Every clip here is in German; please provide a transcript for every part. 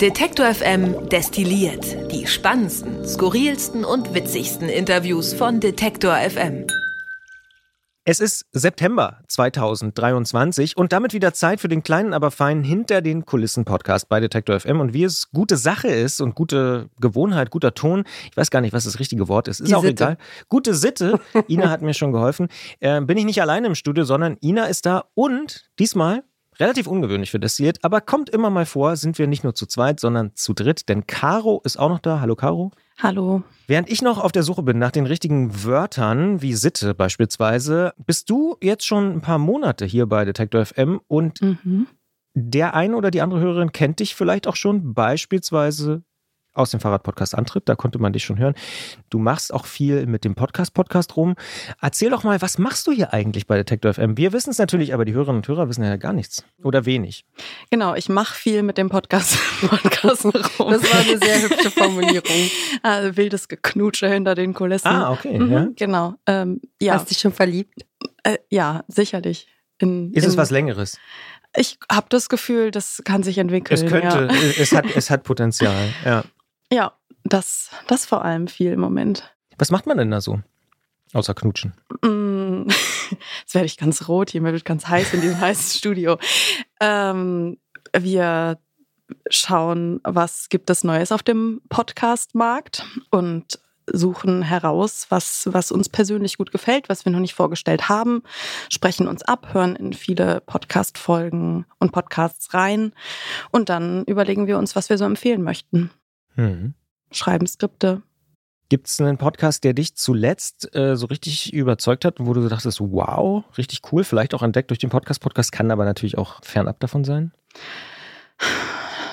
Detektor FM destilliert die spannendsten, skurrilsten und witzigsten Interviews von Detektor FM. Es ist September 2023 und damit wieder Zeit für den kleinen, aber feinen Hinter den Kulissen Podcast bei Detektor FM. Und wie es gute Sache ist und gute Gewohnheit, guter Ton, ich weiß gar nicht, was das richtige Wort ist, ist Die auch Sitte. egal. Gute Sitte, Ina hat mir schon geholfen. Äh, bin ich nicht alleine im Studio, sondern Ina ist da und diesmal relativ ungewöhnlich für Destilliert, aber kommt immer mal vor, sind wir nicht nur zu zweit, sondern zu dritt, denn Caro ist auch noch da. Hallo Caro. Hallo. Während ich noch auf der Suche bin nach den richtigen Wörtern, wie Sitte beispielsweise, bist du jetzt schon ein paar Monate hier bei Detektor FM und Mhm. der eine oder die andere Hörerin kennt dich vielleicht auch schon, beispielsweise aus dem Fahrradpodcast Antritt, da konnte man dich schon hören. Du machst auch viel mit dem Podcast-Podcast rum. Erzähl doch mal, was machst du hier eigentlich bei Detektor FM? Wir wissen es natürlich, aber die Hörerinnen und Hörer wissen ja gar nichts oder wenig. Genau, ich mache viel mit dem Podcast, Podcast rum. Das war eine sehr hübsche Formulierung. also wildes Geknutsche hinter den Kulissen. Ah, okay. Mhm, Ja. Genau. Ähm, ja, Hast dich schon verliebt? äh, ja, sicherlich. In, Ist es in, was Längeres? Ich habe das Gefühl, das kann sich entwickeln. Es könnte, Ja, es, hat, es hat Potenzial. Ja. Ja das, das vor allem viel im Moment. Was macht man denn da so? Außer knutschen. Mm, Jetzt werde ich ganz rot hier, mir wird ganz heiß in diesem heißen Studio. Ähm, wir schauen, was gibt es Neues auf dem Podcast-Markt und suchen heraus, was, was uns persönlich gut gefällt, was wir noch nicht vorgestellt haben, sprechen uns ab, hören in viele Podcast-Folgen und Podcasts rein und dann überlegen wir uns, was wir so empfehlen möchten. Mhm. Schreiben Skripte. Gibt es einen Podcast, der dich zuletzt äh, so richtig überzeugt hat, wo du so dachtest, wow, richtig cool, vielleicht auch entdeckt durch den Podcast. Podcast kann aber natürlich auch fernab davon sein.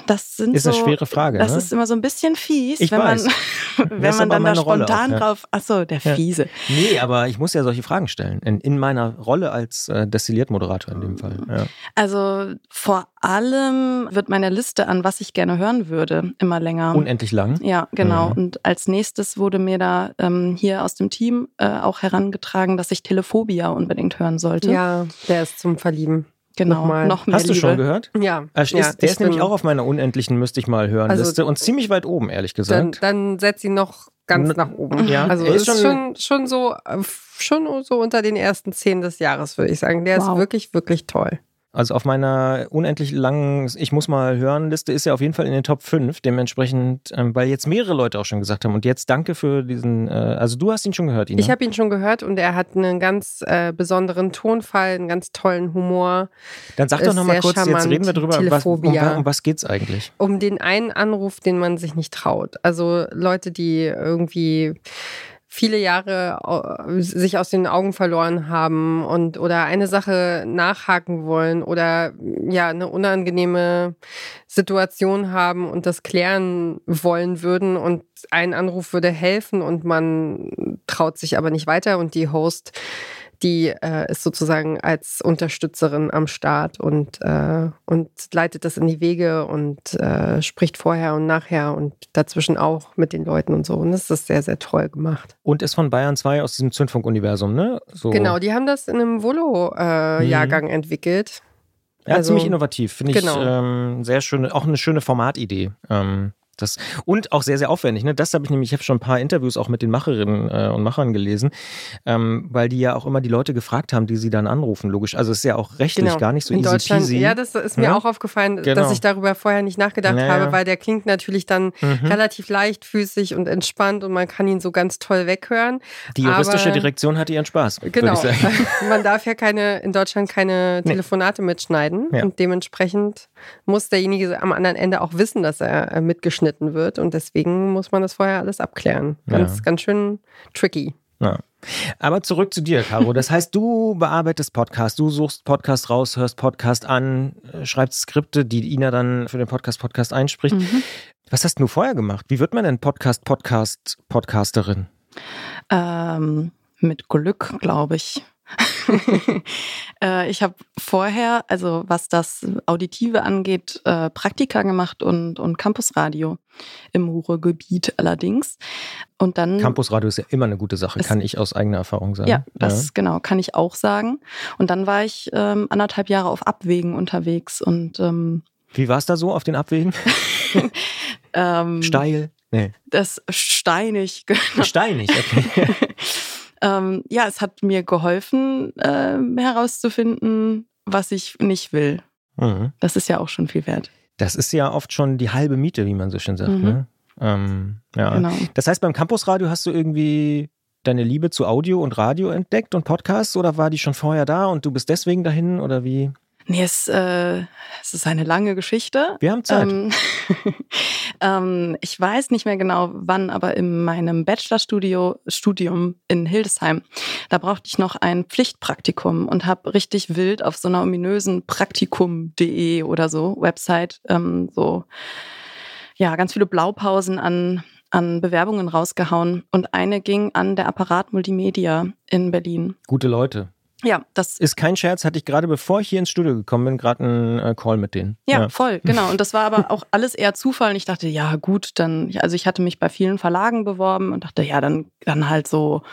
Das sind Ist so, eine schwere Frage. Das ne? ist immer so ein bisschen fies, Ich wenn weiß. man, wenn man dann da spontan auch, ja. drauf. Ach so, der Ja. fiese. nee, aber ich muss ja solche Fragen stellen. In, in meiner Rolle als äh, Destilliert-Moderator in dem Fall. Ja. Also vor allem wird meine Liste an, was ich gerne hören würde, immer länger. Unendlich lang. ja, genau. Mhm. Und als nächstes wurde mir da ähm, hier aus dem Team äh, auch herangetragen, dass ich Telephobia unbedingt hören sollte. Ja, der ist zum Verlieben. Genau. nochmal. Noch mehr Hast du Liebe. schon gehört? Ja. Äh, ist, ja, der ist nämlich auch auf meiner unendlichen müsste ich mal hören Also- Liste und ziemlich weit oben, ehrlich Dann, gesagt. dann setz ihn noch ganz N- nach oben. ja, also er ist ist schon- schon, schon so, äh, schon so unter den ersten zehn des Jahres, würde ich sagen. Der Wow. ist wirklich, wirklich toll. Also auf meiner unendlich langen Ich muss mal hören Liste ist er auf jeden Fall in den Top 5. Dementsprechend, ähm, weil jetzt mehrere Leute auch schon gesagt haben. Und jetzt danke für diesen, äh, also du hast ihn schon gehört, Ina. Ich habe ihn schon gehört und er hat einen ganz äh, besonderen Tonfall, einen ganz tollen Humor. Dann sag doch nochmal kurz, jetzt charmant. reden wir drüber, was, um, um was geht's eigentlich? um den einen Anruf, den man sich nicht traut. Also Leute, die irgendwie viele Jahre sich aus den Augen verloren haben und oder eine Sache nachhaken wollen oder ja eine unangenehme Situation haben und das klären wollen würden und ein Anruf würde helfen und man traut sich aber nicht weiter und die Host die äh, ist sozusagen als Unterstützerin am Start und, äh, und leitet das in die Wege und äh, spricht vorher und nachher und dazwischen auch mit den Leuten und so. Und das ist sehr, sehr toll gemacht. Und ist von Bayern 2 aus diesem Zündfunk-Universum, ne? So. Genau, die haben das in einem Volo-Jahrgang entwickelt. Ja, also- ziemlich innovativ, finde ich. Genau. Ähm, sehr schöne, auch eine schöne Formatidee. Ähm, das, und auch sehr, sehr aufwendig. Ne? Das habe ich nämlich, ich habe schon ein paar Interviews auch mit den Macherinnen äh, und Machern gelesen, ähm, weil die ja auch immer die Leute gefragt haben, die sie dann anrufen, logisch. Also es ist ja auch rechtlich gar nicht so Genau. in easy Deutschland. peasy. Ja, das ist mir Ja? auch aufgefallen, Genau. dass ich darüber vorher nicht nachgedacht Ja, habe, weil der klingt natürlich dann Mhm. relativ leichtfüßig und entspannt und man kann ihn so ganz toll weghören. Die juristische aber- Direktion hatte ihren Spaß, Genau. Man darf ja keine, in Deutschland keine Nee. Telefonate mitschneiden. Ja. Und dementsprechend muss derjenige am anderen Ende auch wissen, dass er äh, mitgeschnitten wird. Und deswegen muss man das vorher alles abklären. Ganz, Ja. ganz schön tricky. Ja. Aber zurück zu dir, Caro. Das heißt, du bearbeitest Podcast, du suchst Podcast raus, hörst Podcast an, äh, schreibst Skripte, die Ina dann für den Podcast Podcast einspricht. Mhm. Was hast du vorher gemacht? Wie wird man denn Podcast Podcast Podcasterin? Ähm, mit Glück, glaube ich. äh, ich habe vorher, also was das Auditive angeht, äh, Praktika gemacht und, und Campusradio im Ruhrgebiet allerdings. Und dann. Campusradio ist ja immer eine gute Sache, kann ich aus eigener Erfahrung sagen. ja, das genau, kann ich auch sagen. Und dann war ich ähm, anderthalb Jahre auf Abwägen unterwegs und ähm, Wie war es da so auf den Abwegen? ähm, Steil? Nee. Das steinig. genau. Steinig, okay. Ähm, ja, es hat mir geholfen, ähm, herauszufinden, was ich nicht will. Mhm. Das ist ja auch schon viel wert. Das ist ja oft schon die halbe Miete, wie man so schön sagt. Mhm. Ne? Ähm, ja. Genau. Das heißt, beim Campusradio hast du irgendwie deine Liebe zu Audio und Radio entdeckt und Podcasts oder war die schon vorher da und du bist deswegen dahin oder wie? Nee, es, äh, es ist eine lange Geschichte. Wir haben Zeit. Ähm, ähm, ich weiß nicht mehr genau wann, aber in meinem Bachelorstudio Studium in Hildesheim, da brauchte ich noch ein Pflichtpraktikum und habe richtig wild auf so einer ominösen Praktikum.de oder so Website ähm, so ja ganz viele Blaupausen an an Bewerbungen rausgehauen und eine ging an der Apparat Multimedia in Berlin. Gute Leute. Ja, das Ist kein Scherz, hatte ich gerade, bevor ich hier ins Studio gekommen bin, gerade einen äh, Call mit denen. Ja, voll, genau. Und das war aber auch alles eher Zufall. Und ich dachte, ja, gut, dann, also ich hatte mich bei vielen Verlagen beworben und dachte, ja, dann, dann halt so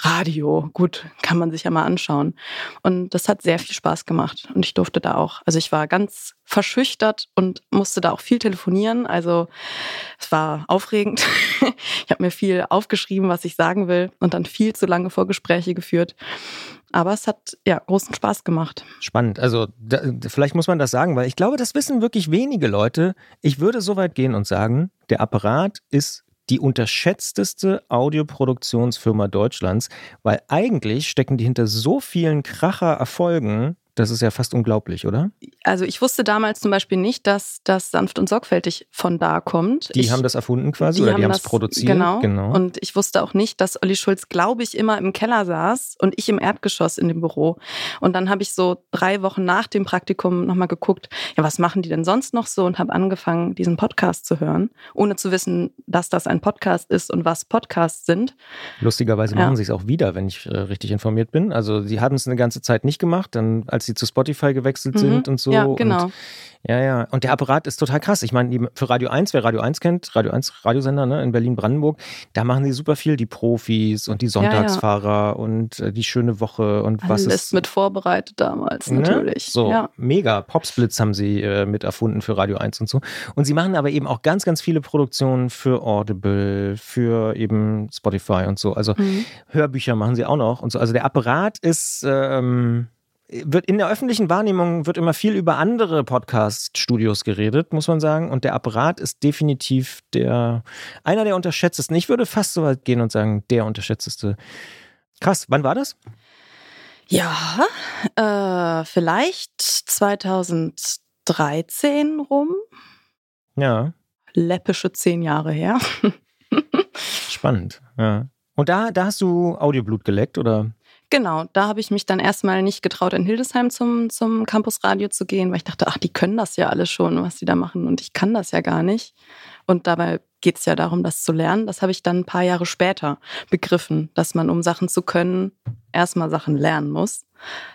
Radio. Gut, kann man sich ja mal anschauen. Und das hat sehr viel Spaß gemacht. Und ich durfte da auch, also ich war ganz verschüchtert und musste da auch viel telefonieren. Also es war aufregend. Ich habe mir viel aufgeschrieben, was ich sagen will und dann viel zu lange Vorgespräche geführt. Aber es hat ja großen Spaß gemacht. Spannend. Also da, vielleicht muss man das sagen, weil ich glaube, das wissen wirklich wenige Leute. Ich würde so weit gehen und sagen, der Apparat ist die unterschätzteste Audioproduktionsfirma Deutschlands, weil eigentlich stecken die hinter so vielen Kracher-Erfolgen. Das ist ja fast unglaublich, oder? Also ich wusste damals zum Beispiel nicht, dass das sanft und sorgfältig von da kommt. Die ich, haben das erfunden quasi oder die haben es produziert. Genau. genau. Und ich wusste auch nicht, dass Olli Schulz, glaube ich, immer im Keller saß und ich im Erdgeschoss in dem Büro. Und dann habe ich so drei Wochen nach dem Praktikum nochmal geguckt, ja, was machen die denn sonst noch so? Und habe angefangen, diesen Podcast zu hören, ohne zu wissen, dass das ein Podcast ist und was Podcasts sind. Lustigerweise Ja. machen sie es auch wieder, wenn ich äh, richtig informiert bin. Also sie haben es eine ganze Zeit nicht gemacht, dann als sie zu Spotify gewechselt Mhm. sind und so. Ja, genau. Und, ja, ja. Und der Apparat ist total krass. Ich meine, für Radio 1, wer Radio 1 kennt, Radio 1 Radiosender ne, in Berlin-Brandenburg, da machen sie super viel. Die Profis und die ja. Sonntagsfahrer und äh, die schöne Woche und was Alles ist. mit vorbereitet damals, Ne? natürlich. So, Ja. mega. Popsplits haben sie äh, mit erfunden für Radio 1 und so. Und sie machen aber eben auch ganz, ganz viele Produktionen für Audible, für eben Spotify und so. Also Mhm. Hörbücher machen sie auch noch und so. Also der Apparat ist, ähm, wird in der öffentlichen Wahrnehmung wird immer viel über andere Podcast-Studios geredet, muss man sagen. Und der Apparat ist definitiv der, einer der unterschätztesten. Ich würde fast so weit gehen und sagen, der unterschätzteste. Krass, wann war das? Ja, äh, vielleicht 2013 rum. Ja, Läppische zehn Jahre her. spannend. Ja. Und da, da hast du Audioblut geleckt, oder? Genau, da habe ich mich dann erstmal nicht getraut, in Hildesheim zum, zum Campusradio zu gehen, weil ich dachte, ach, die können das ja alles schon, was die da machen. Und ich kann das ja gar nicht. Und dabei geht es ja darum, das zu lernen. Das habe ich dann ein paar Jahre später begriffen, dass man, um Sachen zu können, erstmal Sachen lernen muss.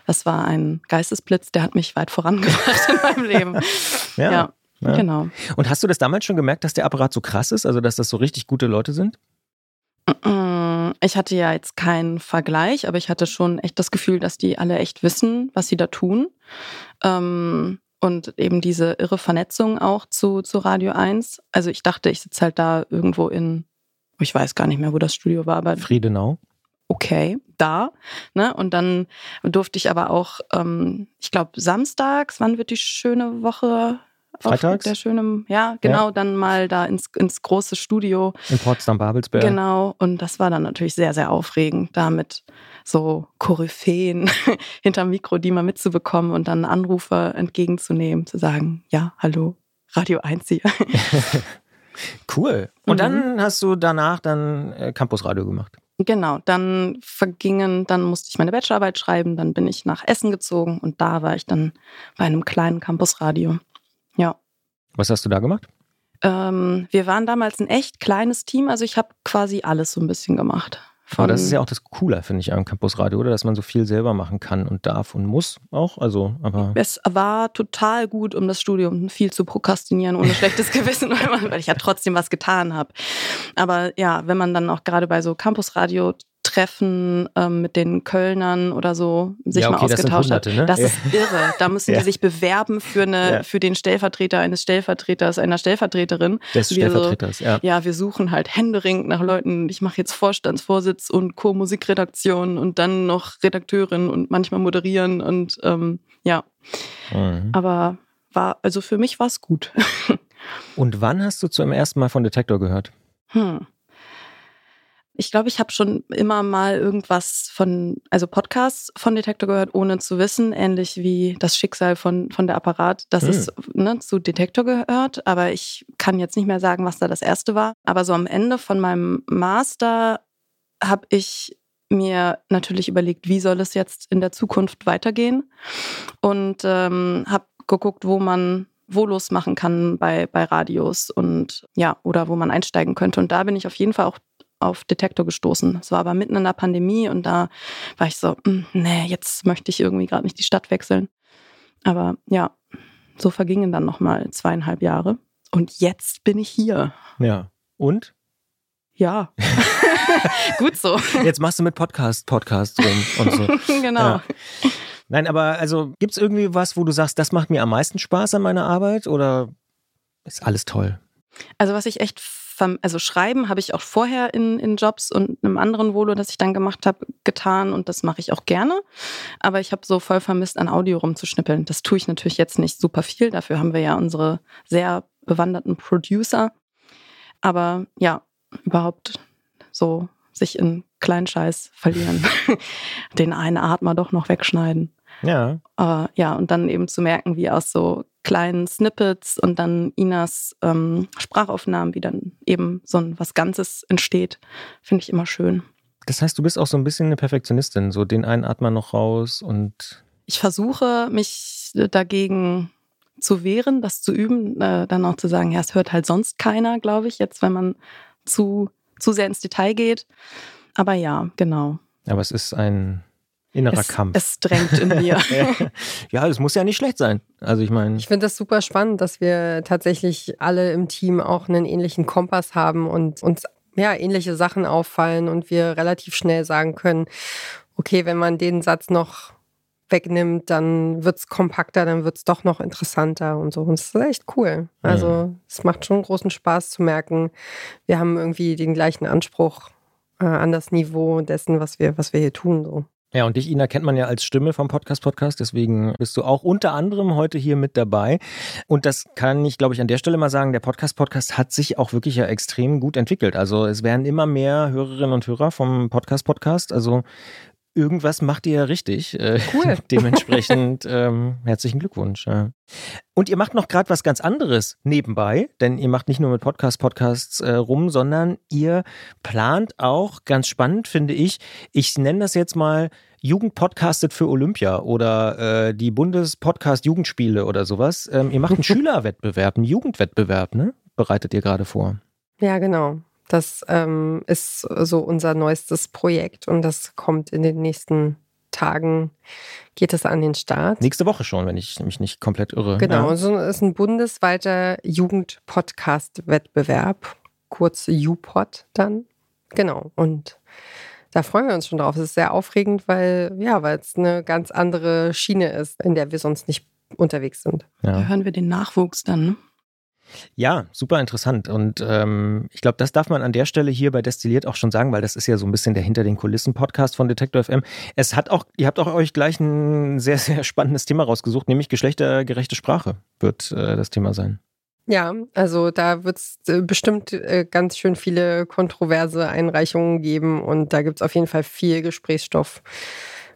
Das war ein Geistesblitz, der hat mich weit vorangebracht in meinem Leben. Ja. ja, ja. genau. Und hast du das damals schon gemerkt, dass der Apparat so krass ist? Also, dass das so richtig gute Leute sind? Mm, Ich hatte ja jetzt keinen Vergleich, aber ich hatte schon echt das Gefühl, dass die alle echt wissen, was sie da tun. Ähm, und eben diese irre Vernetzung auch zu, zu Radio 1. Also ich dachte, ich sitze halt da irgendwo in, ich weiß gar nicht mehr, wo das Studio war, aber Friedenau. okay, da. Ne? Und dann durfte ich aber auch, ähm, ich glaube, samstags, wann wird die schöne Woche? Auf Freitags? Der schöne, ja, genau, dann mal da ins, ins große Studio. In Potsdam-Babelsberg. Genau, und das war dann natürlich sehr, sehr aufregend, da mit so Koryphäen hinterm Mikro, die mal mitzubekommen und dann Anrufe entgegenzunehmen, zu sagen, ja, hallo, Radio 1 hier. Cool. Und Mhm. dann hast du danach dann äh, Campusradio gemacht. genau, dann vergingen, dann musste ich meine Bachelorarbeit schreiben, dann bin ich nach Essen gezogen und da war ich dann bei einem kleinen Campusradio. Ja. Was hast du da gemacht? Ähm, wir waren damals ein echt kleines Team, also ich habe quasi alles so ein bisschen gemacht. Aber das ist ja auch das Cooler, finde ich, am Campusradio, oder? Dass man so viel selber machen kann und darf und muss auch. Also, aber. Es war total gut, um das Studium viel zu prokrastinieren, ohne schlechtes Gewissen, weil, man, weil ich ja trotzdem was getan habe. Aber ja, wenn man dann auch gerade bei so Campusradio Treffen ähm, mit den Kölnern oder so sich Ja, mal okay, das sind ausgetauscht hat. Hunderte, ne? Das Ja. ist irre. Da müssen Ja. die sich bewerben für, eine, für den Stellvertreter eines Stellvertreters, einer Stellvertreterin. Des Wir so, Stellvertreters, ja. ja, wir suchen halt händeringend nach Leuten. Ich mache jetzt Vorstandsvorsitz und Co-Musikredaktion und dann noch Redakteurin und manchmal moderieren und ähm, ja, Mhm. aber war, also für mich war es gut. Und wann hast du zum ersten Mal von Detektor gehört? Hm. Ich glaube, ich habe schon immer mal irgendwas von, also Podcasts von Detektor gehört, ohne zu wissen, ähnlich wie das Schicksal von, von der Apparat, dass Hm. es ne, zu Detektor gehört. Aber ich kann jetzt nicht mehr sagen, was da das erste war. Aber so am Ende von meinem Master habe ich mir natürlich überlegt, wie soll es jetzt in der Zukunft weitergehen und ähm, habe geguckt, wo man Volos machen kann bei, bei Radios und ja, oder wo man einsteigen könnte. Und da bin ich auf jeden Fall auch auf Detektor gestoßen. Es war aber mitten in der Pandemie und da war ich so, "Mm, nee, jetzt möchte ich irgendwie gerade nicht die Stadt wechseln. Aber ja, so vergingen dann nochmal zweieinhalb Jahre. Und jetzt bin ich hier. Ja. Und? Ja. Gut so. Jetzt machst du mit Podcast, Podcast rum und so. genau. Ja. Nein, aber also gibt es irgendwie was, wo du sagst, das macht mir am meisten Spaß an meiner Arbeit oder ist alles toll? Also was ich echt, also schreiben habe ich auch vorher in, in Jobs und einem anderen Volo, das ich dann gemacht habe, getan und das mache ich auch gerne. Aber ich habe so voll vermisst, an Audio rumzuschnippeln. Das tue ich natürlich jetzt nicht super viel. Dafür haben wir ja unsere sehr bewanderten Producer. Aber ja, überhaupt so sich in Kleinscheiß verlieren. Den einen Atmer doch noch wegschneiden. Ja. Äh, ja, und dann eben zu merken, wie aus so kleinen Snippets und dann Inas ähm, Sprachaufnahmen, wie dann eben so ein was Ganzes entsteht, finde ich immer schön. Das heißt, du bist auch so ein bisschen eine Perfektionistin, so den einen Atmer noch raus und Ich versuche, mich dagegen zu wehren, das zu üben, äh, dann auch zu sagen, ja, es hört halt sonst keiner, glaube ich, jetzt, wenn man zu, zu sehr ins Detail geht. Aber ja, genau. aber es ist ein innerer Es, Kampf. es drängt in mir. ja, es muss ja nicht schlecht sein. Also ich meine, Ich finde das super spannend, dass wir tatsächlich alle im Team auch einen ähnlichen Kompass haben und uns ja ähnliche Sachen auffallen und wir relativ schnell sagen können, okay, wenn man den Satz noch wegnimmt, dann wird es kompakter, dann wird es doch noch interessanter und so. Und das ist echt cool. Also es macht schon großen Spaß zu merken, wir haben irgendwie den gleichen Anspruch äh, an das Niveau dessen, was wir, was wir hier tun. So. Ja, und dich, Ina, kennt man ja als Stimme vom Podcast Podcast, deswegen bist du auch unter anderem heute hier mit dabei. Und das kann ich, glaube ich, an der Stelle mal sagen, der Podcast Podcast hat sich auch wirklich ja extrem gut entwickelt. Also es werden immer mehr Hörerinnen und Hörer vom Podcast Podcast. Also irgendwas macht ihr ja richtig. Äh, Cool. Dementsprechend ähm, herzlichen Glückwunsch. Ja. Und ihr macht noch gerade was ganz anderes nebenbei, denn ihr macht nicht nur mit Podcast Podcasts äh, rum, sondern ihr plant auch, ganz spannend finde ich, ich nenne das jetzt mal Jugend podcastet für Olympia oder äh, die Bundespodcast Jugendspiele oder sowas. Ähm, ihr macht einen Schülerwettbewerb, einen Jugendwettbewerb, ne? Bereitet ihr gerade vor. Ja, genau. Das ähm, ist so unser neuestes Projekt und das kommt in den nächsten Tagen, geht es an den Start. Nächste Woche schon, wenn ich mich nicht komplett irre. Genau, Ja. so ist ein bundesweiter Jugend-Podcast-Wettbewerb, kurz UPod dann. Genau, und da freuen wir uns schon drauf. Es ist sehr aufregend, weil ja, weil es eine ganz andere Schiene ist, in der wir sonst nicht unterwegs sind. Da Ja. hören wir den Nachwuchs dann. Ne? Ja, super interessant. Und ähm, ich glaube, das darf man an der Stelle hier bei Destilliert auch schon sagen, weil das ist ja so ein bisschen der Hinter den Kulissen-Podcast von Detektor FM. Es hat auch, ihr habt auch euch gleich ein sehr, sehr spannendes Thema rausgesucht, nämlich geschlechtergerechte Sprache wird äh, das Thema sein. Ja, also da wird es äh, bestimmt äh, ganz schön viele kontroverse Einreichungen geben und da gibt es auf jeden Fall viel Gesprächsstoff,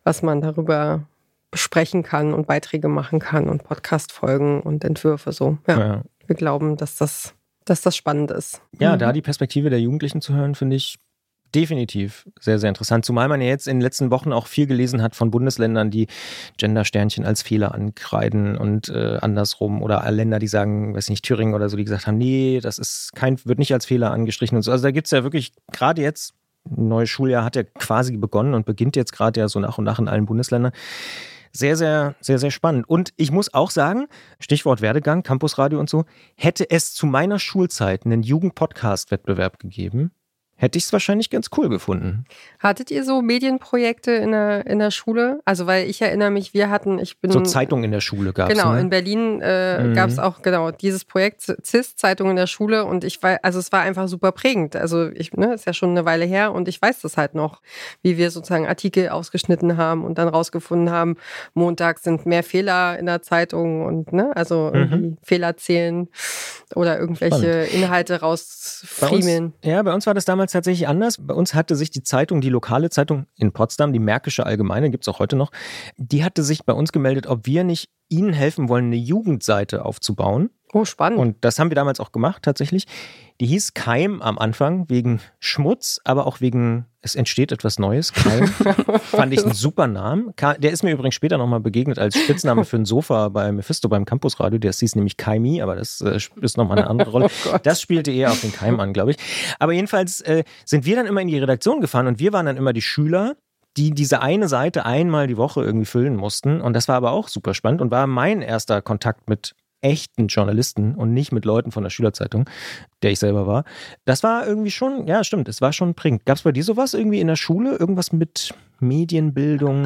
was man darüber besprechen kann und Beiträge machen kann und Podcast-Folgen und Entwürfe so. Ja, Ja, wir glauben, dass das, dass das spannend ist. ja Mhm. da die Perspektive der Jugendlichen zu hören, finde ich definitiv sehr, sehr interessant. Zumal man ja jetzt in den letzten Wochen auch viel gelesen hat von Bundesländern, die Gender-Sternchen als Fehler ankreiden und äh, andersrum oder Länder, die sagen, weiß nicht, Thüringen oder so, die gesagt haben, nee, das ist kein, wird nicht als Fehler angestrichen und so. Also da gibt es ja wirklich gerade jetzt, ein neues Schuljahr hat ja quasi begonnen und beginnt jetzt gerade ja so nach und nach in allen Bundesländern. Sehr, sehr, sehr, sehr spannend. Und ich muss auch sagen, Stichwort Werdegang, Campusradio und so, hätte es zu meiner Schulzeit einen Jugend-Podcast-Wettbewerb gegeben, hätte ich es wahrscheinlich ganz cool gefunden. Hattet ihr so Medienprojekte in der, in der Schule? Also, weil ich erinnere mich, wir hatten, ich bin. So Zeitung in der Schule gab es. Genau, ne? in Berlin äh, Mhm. gab es auch genau dieses Projekt CIS, Zeitung in der Schule. Und ich war, also es war einfach super prägend. Also ich, ne, ist ja schon eine Weile her und ich weiß das halt noch, wie wir sozusagen Artikel ausgeschnitten haben und dann rausgefunden haben, Montag sind mehr Fehler in der Zeitung und ne, also Mhm. Fehler zählen oder irgendwelche Inhalte Bei rausfriemeln. uns, ja, bei uns war das damals tatsächlich anders. Bei uns hatte sich die Zeitung, die lokale Zeitung in Potsdam, die Märkische Allgemeine, gibt es auch heute noch, die hatte sich bei uns gemeldet, ob wir nicht ihnen helfen wollen, eine Jugendseite aufzubauen. Oh, spannend. Und das haben wir damals auch gemacht, tatsächlich. Die hieß Keim am Anfang wegen Schmutz, aber auch wegen, es entsteht etwas Neues. Keim. Fand ich einen super Namen. Der ist mir übrigens später nochmal begegnet als Spitzname für ein Sofa bei Mephisto beim Campusradio. Der hieß nämlich Kaimi, aber das äh, ist nochmal eine andere Rolle. Oh. Das spielte eher auf den Keim an, glaube ich. Aber jedenfalls äh, sind wir dann immer in die Redaktion gefahren und wir waren dann immer die Schüler, die diese eine Seite einmal die Woche irgendwie füllen mussten. Und das war aber auch super spannend und war mein erster Kontakt mit echten Journalisten und nicht mit Leuten von der Schülerzeitung, der ich selber war. Das war irgendwie schon, ja, stimmt, es war schon prägend. Gab es bei dir sowas irgendwie in der Schule? Irgendwas mit Medienbildung?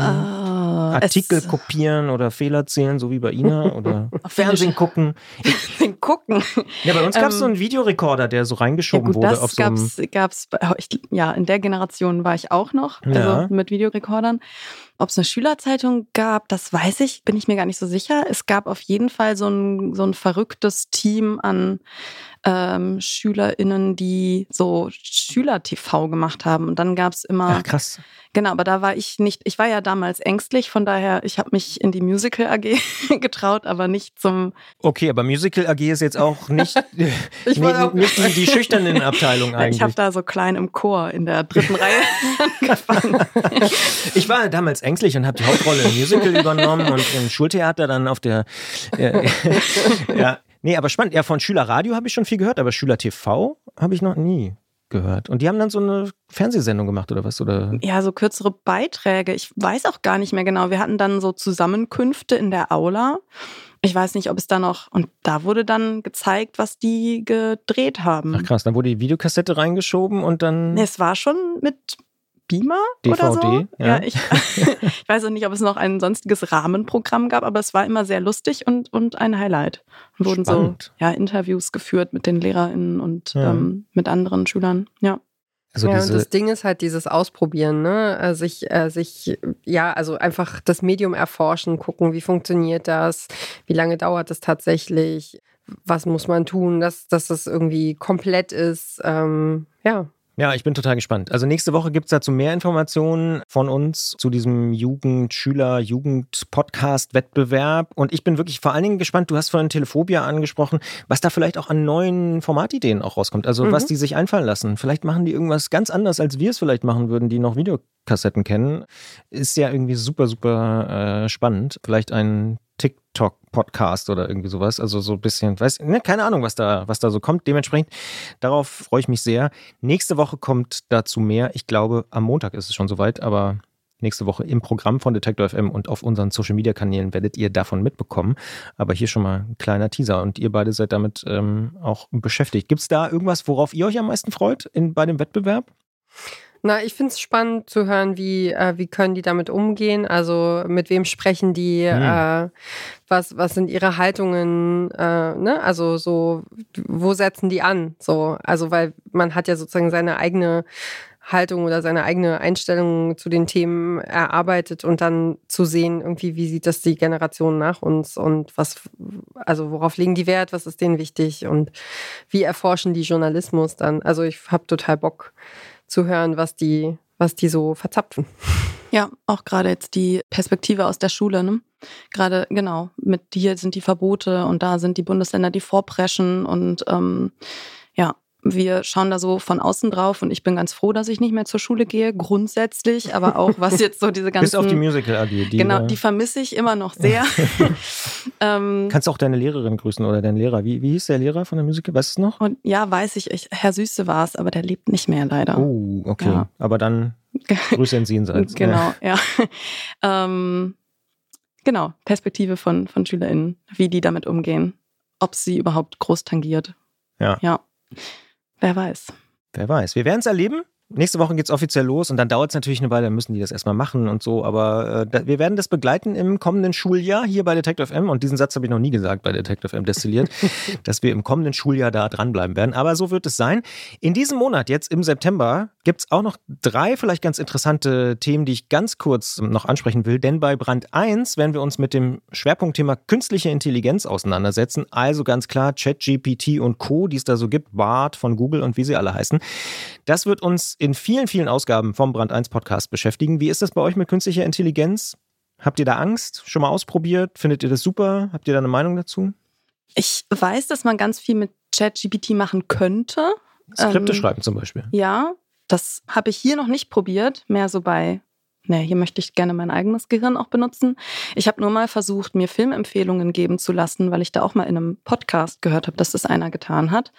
Ah, Artikel kopieren oder Fehler zählen, so wie bei Ina oder Fernsehen gucken. gucken. Ja, bei uns gab es Ähm, so einen Videorekorder, der so Ja reingeschoben gut, wurde das auf so gab's, gab's, bei- oh, ja, in der Generation war ich auch noch, also Ja. mit Videorekordern. Ob es eine Schülerzeitung gab, das weiß ich, bin ich mir gar nicht so sicher. Es gab auf jeden Fall so ein, so ein verrücktes Team an ähm, SchülerInnen, die so Schüler-TV gemacht haben. Und dann gab's immer, Ach, krass. genau, aber da war ich nicht, ich war ja damals ängstlich, von daher, ich habe mich in die Musical AG getraut, aber nicht zum Okay, aber Musical AG ist jetzt auch nicht, Ich wollte auch- nicht die, die schüchternen Abteilung eigentlich. Ich habe da so klein im Chor in der dritten Reihe angefangen. Ich war damals ängstlich und habe die Hauptrolle im Musical übernommen und im Schultheater dann auf der. Äh, ja, nee, aber spannend. Ja, von Schülerradio habe ich schon viel gehört, aber Schüler TV habe ich noch nie gehört. Und die haben dann so eine Fernsehsendung gemacht oder was? Oder? Ja, so kürzere Beiträge. Ich weiß auch gar nicht mehr genau. Wir hatten dann so Zusammenkünfte in der Aula. Ich weiß nicht, ob es da noch. Und da wurde dann gezeigt, was die gedreht haben. Ach krass, dann wurde die Videokassette reingeschoben und dann. Nee, es war schon mit Beamer oder so. DVD, ja. ja ich, ich weiß auch nicht, ob es noch ein sonstiges Rahmenprogramm gab, aber es war immer sehr lustig und, und ein Highlight. Und wurden Spannend. so ja, Interviews geführt mit den LehrerInnen und Ja. ähm, mit anderen Schülern. Ja. Also ja, und das Ding ist halt dieses Ausprobieren, ne? Äh, Sich, äh, sich, ja, also einfach das Medium erforschen, gucken, wie funktioniert das, wie lange dauert es tatsächlich, was muss man tun, dass, dass das irgendwie komplett ist. Ähm, ja. Ja, ich bin total gespannt. Also nächste Woche gibt es dazu mehr Informationen von uns zu diesem Jugend-, Schüler-, Jugend-Podcast-Wettbewerb. Und ich bin wirklich vor allen Dingen gespannt, du hast vorhin Telephobia angesprochen, was da vielleicht auch an neuen Formatideen auch rauskommt. Also Mhm. was die sich einfallen lassen. Vielleicht machen die irgendwas ganz anders, als wir es vielleicht machen würden, die noch Videokassetten kennen. Ist ja irgendwie super, super äh, spannend. Vielleicht ein TikTok-Podcast oder irgendwie sowas. Also so ein bisschen, weiß, ne, keine Ahnung, was da, was da so kommt. Dementsprechend, darauf freue ich mich sehr. Nächste Woche kommt dazu mehr. Ich glaube, am Montag ist es schon soweit, aber nächste Woche im Programm von Detektor FM und auf unseren Social Media Kanälen werdet ihr davon mitbekommen. Aber hier schon mal ein kleiner Teaser und ihr beide seid damit ähm, auch beschäftigt. Gibt es da irgendwas, worauf ihr euch am meisten freut in, bei dem Wettbewerb? Na, ich finde es spannend zu hören, wie, äh, wie können die damit umgehen. Also mit wem sprechen die, Hm. äh, was, was sind ihre Haltungen, äh, ne? Also so, wo setzen die an? So, also weil man hat ja sozusagen seine eigene Haltung oder seine eigene Einstellung zu den Themen erarbeitet und dann zu sehen, irgendwie, wie sieht das die Generation nach uns und was, also worauf legen die Wert, was ist denen wichtig und wie erforschen die Journalismus dann? Also ich habe total Bock zu hören, was die, was die so verzapfen. Ja, auch gerade jetzt die Perspektive aus der Schule, ne? Gerade, genau, mit hier sind die Verbote und da sind die Bundesländer, die vorpreschen und ähm, ja, wir schauen da so von außen drauf und ich bin ganz froh, dass ich nicht mehr zur Schule gehe, grundsätzlich, aber auch was jetzt so diese ganzen. Bis auf die Musical AG. Die, genau, äh, die vermisse ich immer noch sehr. ähm, Kannst du auch deine Lehrerin grüßen oder deinen Lehrer? Wie, wie hieß der Lehrer von der Musical? Weißt du es noch? und ja, weiß ich, ich Herr Süße war es, aber der lebt nicht mehr leider. Oh, okay. Ja. Aber dann Grüße ins Jenseits. Genau, ja. ähm, genau, Perspektive von, von SchülerInnen, wie die damit umgehen. Ob sie überhaupt groß tangiert. Ja. Ja. Wer weiß. Wer weiß. Wir werden es erleben. Nächste Woche geht es offiziell los und dann dauert es natürlich eine Weile, dann müssen die das erstmal machen und so. Aber äh, wir werden das begleiten im kommenden Schuljahr hier bei Detective FM. Und diesen Satz habe ich noch nie gesagt bei Detective FM destilliert, dass wir im kommenden Schuljahr da dranbleiben werden. Aber so wird es sein. In diesem Monat, jetzt im September, gibt es auch noch drei vielleicht ganz interessante Themen, die ich ganz kurz noch ansprechen will. Denn bei Brand 1 werden wir uns mit dem Schwerpunktthema künstliche Intelligenz auseinandersetzen. Also ganz klar ChatGPT und Co., die es da so gibt, BART von Google und wie sie alle heißen. Das wird uns in vielen, vielen Ausgaben vom Brand 1 Podcast beschäftigen. Wie ist das bei euch mit künstlicher Intelligenz? Habt ihr da Angst? Schon mal ausprobiert? Findet ihr das super? Habt ihr da eine Meinung dazu? Ich weiß, dass man ganz viel mit ChatGPT machen könnte. Skripte ähm, schreiben zum Beispiel. Ja, das habe ich hier noch nicht probiert, mehr so bei nee, hier möchte ich gerne mein eigenes Gehirn auch benutzen. Ich habe nur mal versucht, mir Filmempfehlungen geben zu lassen, weil ich da auch mal in einem Podcast gehört habe, dass das einer getan hat.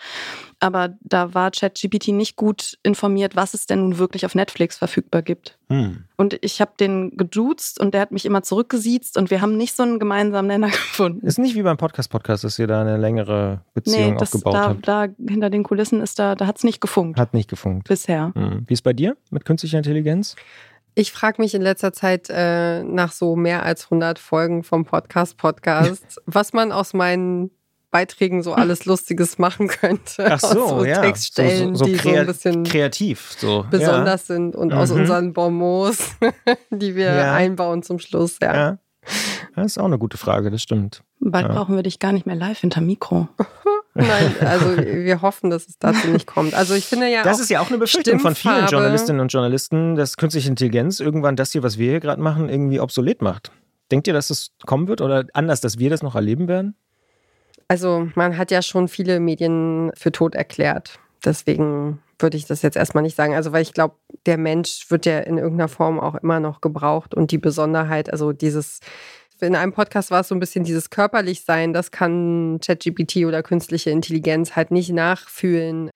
Aber da war ChatGPT nicht gut informiert, was es denn nun wirklich auf Netflix verfügbar gibt. Hm. Und ich habe den geduzt und der hat mich immer zurückgesiezt und wir haben nicht so einen gemeinsamen Nenner gefunden. Ist nicht wie beim Podcast-Podcast, dass ihr da eine längere Beziehung nee, das, aufgebaut da, habt. Da hinter den Kulissen ist da, da hat es nicht gefunkt. Hat nicht gefunkt. Bisher. Hm. Wie ist bei dir mit künstlicher Intelligenz? Ich frage mich in letzter Zeit äh, nach so mehr als 100 Folgen vom Podcast Podcast, was man aus meinen Beiträgen so alles Lustiges machen könnte. Ach so, so ja. Textstellen, so, so, so, die so ein bisschen kreativ so. besonders ja. sind und mhm. aus unseren Bonbons, die wir ja. einbauen zum Schluss. Ja. ja. Das ist auch eine gute Frage, das stimmt. Bald brauchen wir dich gar nicht mehr live hinter Mikro. Nein, also wir hoffen, dass es dazu nicht kommt. Also ich finde ja. Das ist ja auch eine Befürchtung von vielen Journalistinnen und Journalisten, dass künstliche Intelligenz irgendwann das hier, was wir hier gerade machen, irgendwie obsolet macht. Denkt ihr, dass das kommen wird oder anders, dass wir das noch erleben werden? Also man hat ja schon viele Medien für tot erklärt. Deswegen würde ich das jetzt erstmal nicht sagen. Also, weil ich glaube, der Mensch wird ja in irgendeiner Form auch immer noch gebraucht und die Besonderheit, also dieses in einem Podcast war es so ein bisschen dieses körperlich sein, das kann ChatGPT oder künstliche Intelligenz halt nicht nachfühlen.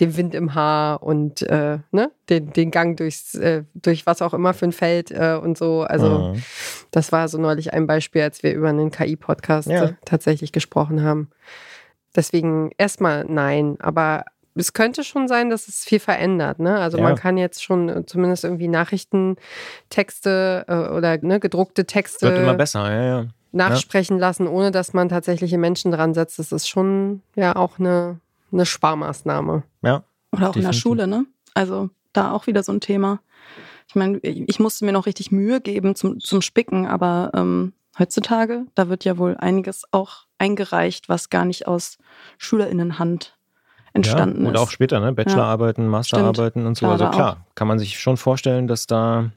Den Wind im Haar und äh, ne? den, den Gang durchs, äh, durch was auch immer für ein Feld äh, und so. Also, mhm. das war so neulich ein Beispiel, als wir über einen KI-Podcast ja. tatsächlich gesprochen haben. Deswegen erstmal nein, aber es könnte schon sein, dass es viel verändert. Ne? Also ja. man kann jetzt schon äh, zumindest irgendwie Nachrichtentexte äh, oder ne, gedruckte Texte Wird immer besser, ja, ja. nachsprechen ja. lassen, ohne dass man tatsächliche Menschen dran setzt. Das ist schon ja auch eine, eine Sparmaßnahme. Ja. Oder auch definitiv. in der Schule, ne? Also da auch wieder so ein Thema. Ich meine, ich musste mir noch richtig Mühe geben zum, zum Spicken, aber ähm, heutzutage, da wird ja wohl einiges auch eingereicht, was gar nicht aus SchülerInnenhand entstanden ja, und ist. Und auch später, ne? Bachelorarbeiten, ja, Masterarbeiten und so. Klar, also klar, auch. kann man sich schon vorstellen, dass da.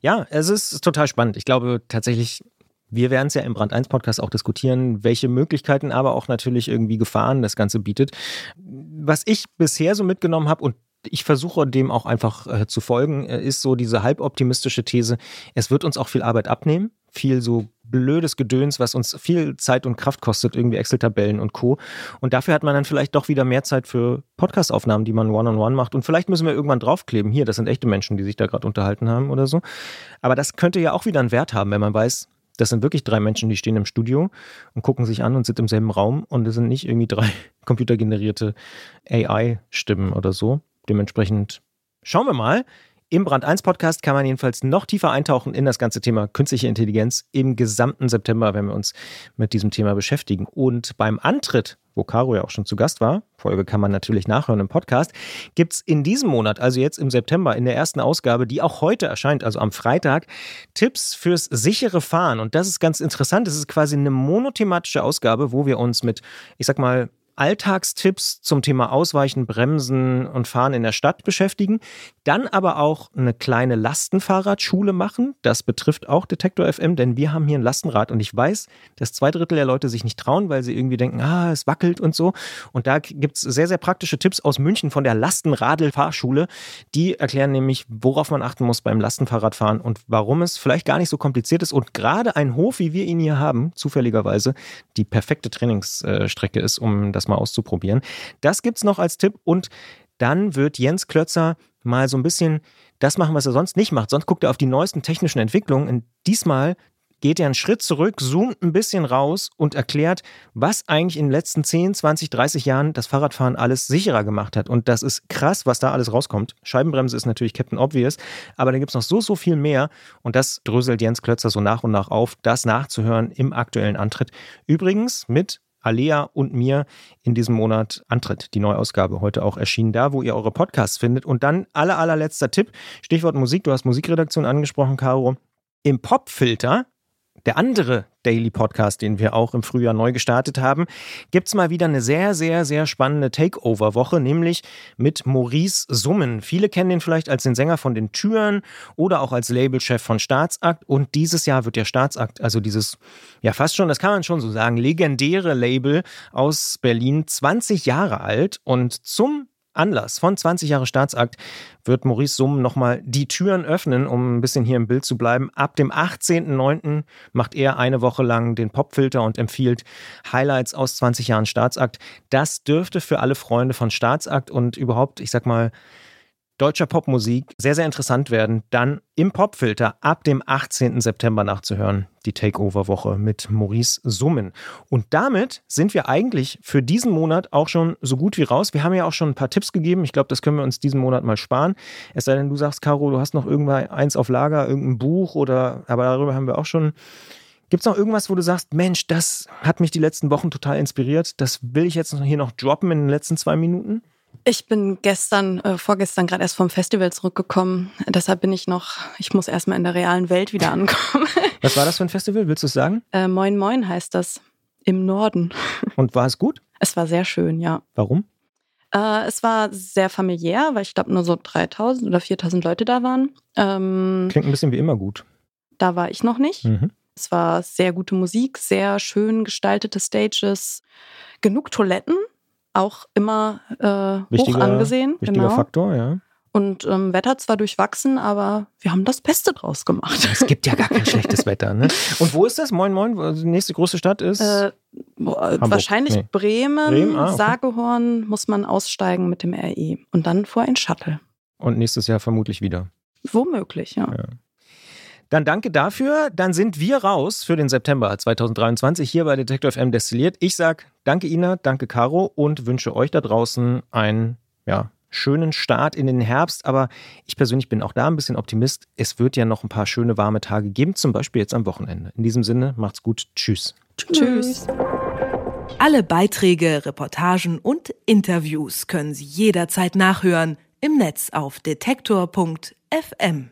Ja, es ist total spannend. Ich glaube tatsächlich, wir werden es ja im Brand 1 Podcast auch diskutieren, welche Möglichkeiten, aber auch natürlich irgendwie Gefahren das Ganze bietet. Was ich bisher so mitgenommen habe und ich versuche dem auch einfach äh, zu folgen, äh, ist so diese halboptimistische These, es wird uns auch viel Arbeit abnehmen, viel so blödes Gedöns, was uns viel Zeit und Kraft kostet, irgendwie Excel-Tabellen und Co. Und dafür hat man dann vielleicht doch wieder mehr Zeit für Podcast-Aufnahmen, die man one-on-one -on -one macht. Und vielleicht müssen wir irgendwann draufkleben, hier, das sind echte Menschen, die sich da gerade unterhalten haben oder so. Aber das könnte ja auch wieder einen Wert haben, wenn man weiß, das sind wirklich drei Menschen, die stehen im Studio und gucken sich an und sind im selben Raum und es sind nicht irgendwie drei computergenerierte AI-Stimmen oder so. Dementsprechend schauen wir mal. Im Brand 1 Podcast kann man jedenfalls noch tiefer eintauchen in das ganze Thema künstliche Intelligenz im gesamten September, wenn wir uns mit diesem Thema beschäftigen. Und beim Antritt, wo Caro ja auch schon zu Gast war, Folge kann man natürlich nachhören im Podcast, gibt es in diesem Monat, also jetzt im September, in der ersten Ausgabe, die auch heute erscheint, also am Freitag, Tipps fürs sichere Fahren. Und das ist ganz interessant. Das ist quasi eine monothematische Ausgabe, wo wir uns mit, ich sag mal, Alltagstipps zum Thema Ausweichen, Bremsen und Fahren in der Stadt beschäftigen. Dann aber auch eine kleine Lastenfahrradschule machen. Das betrifft auch Detektor FM, denn wir haben hier ein Lastenrad und ich weiß, dass zwei Drittel der Leute sich nicht trauen, weil sie irgendwie denken, ah, es wackelt und so. Und da gibt es sehr, sehr praktische Tipps aus München von der Lastenradl-Fahrschule. Die erklären nämlich, worauf man achten muss beim Lastenfahrradfahren und warum es vielleicht gar nicht so kompliziert ist und gerade ein Hof, wie wir ihn hier haben, zufälligerweise, die perfekte Trainingsstrecke ist, um das mal auszuprobieren. Das gibt es noch als Tipp und dann wird Jens Klötzer mal so ein bisschen das machen, was er sonst nicht macht. Sonst guckt er auf die neuesten technischen Entwicklungen. Und diesmal geht er einen Schritt zurück, zoomt ein bisschen raus und erklärt, was eigentlich in den letzten 10, 20, 30 Jahren das Fahrradfahren alles sicherer gemacht hat. Und das ist krass, was da alles rauskommt. Scheibenbremse ist natürlich Captain Obvious, aber da gibt es noch so, so viel mehr. Und das dröselt Jens Klötzer so nach und nach auf, das nachzuhören im aktuellen Antritt. Übrigens mit Alea und mir in diesem Monat antritt. Die Neuausgabe heute auch erschienen da, wo ihr eure Podcasts findet. Und dann aller, allerletzter Tipp, Stichwort Musik, du hast Musikredaktion angesprochen, Caro. Im Popfilter der andere Daily Podcast, den wir auch im Frühjahr neu gestartet haben, gibt es mal wieder eine sehr, sehr, sehr spannende Takeover-Woche, nämlich mit Maurice Summen. Viele kennen ihn vielleicht als den Sänger von den Türen oder auch als Labelchef von Staatsakt. Und dieses Jahr wird der Staatsakt, also dieses, ja fast schon, das kann man schon so sagen, legendäre Label aus Berlin, 20 Jahre alt. Und zum Anlass von 20 Jahre Staatsakt wird Maurice Summ nochmal die Türen öffnen, um ein bisschen hier im Bild zu bleiben. Ab dem 18.09. macht er eine Woche lang den Popfilter und empfiehlt Highlights aus 20 Jahren Staatsakt. Das dürfte für alle Freunde von Staatsakt und überhaupt, ich sag mal, deutscher Popmusik sehr, sehr interessant werden, dann im Popfilter ab dem 18. September nachzuhören. Die Takeover-Woche mit Maurice Summen. Und damit sind wir eigentlich für diesen Monat auch schon so gut wie raus. Wir haben ja auch schon ein paar Tipps gegeben. Ich glaube, das können wir uns diesen Monat mal sparen. Es sei denn, du sagst, Caro, du hast noch eins auf Lager, irgendein Buch oder, aber darüber haben wir auch schon Gibt es noch irgendwas, wo du sagst, Mensch, das hat mich die letzten Wochen total inspiriert, das will ich jetzt hier noch droppen in den letzten zwei Minuten? Ich bin gestern, äh, vorgestern gerade erst vom Festival zurückgekommen. Deshalb bin ich noch, ich muss erstmal in der realen Welt wieder ankommen. Was war das für ein Festival? Willst du es sagen? Äh, Moin Moin heißt das. Im Norden. Und war es gut? Es war sehr schön, ja. Warum? Äh, es war sehr familiär, weil ich glaube nur so 3000 oder 4000 Leute da waren. Ähm, Klingt ein bisschen wie immer gut. Da war ich noch nicht. Mhm. Es war sehr gute Musik, sehr schön gestaltete Stages, genug Toiletten auch immer äh, wichtiger, hoch angesehen. Wichtiger genau. Faktor, ja. Und ähm, Wetter zwar durchwachsen, aber wir haben das Beste draus gemacht. Es gibt ja gar kein schlechtes Wetter. Ne? Und wo ist das? Moin Moin, also die nächste große Stadt ist? Äh, wahrscheinlich nee. Bremen, Bremen? Ah, okay. Sagehorn muss man aussteigen mit dem RE und dann vor ein Shuttle. Und nächstes Jahr vermutlich wieder. Womöglich, ja. ja. Dann danke dafür. Dann sind wir raus für den September 2023 hier bei Detektor FM destilliert. Ich sage danke Ina, danke Caro und wünsche euch da draußen einen ja, schönen Start in den Herbst. Aber ich persönlich bin auch da ein bisschen Optimist. Es wird ja noch ein paar schöne warme Tage geben, zum Beispiel jetzt am Wochenende. In diesem Sinne, macht's gut. Tschüss. Tschüss. Alle Beiträge, Reportagen und Interviews können Sie jederzeit nachhören im Netz auf detektor.fm.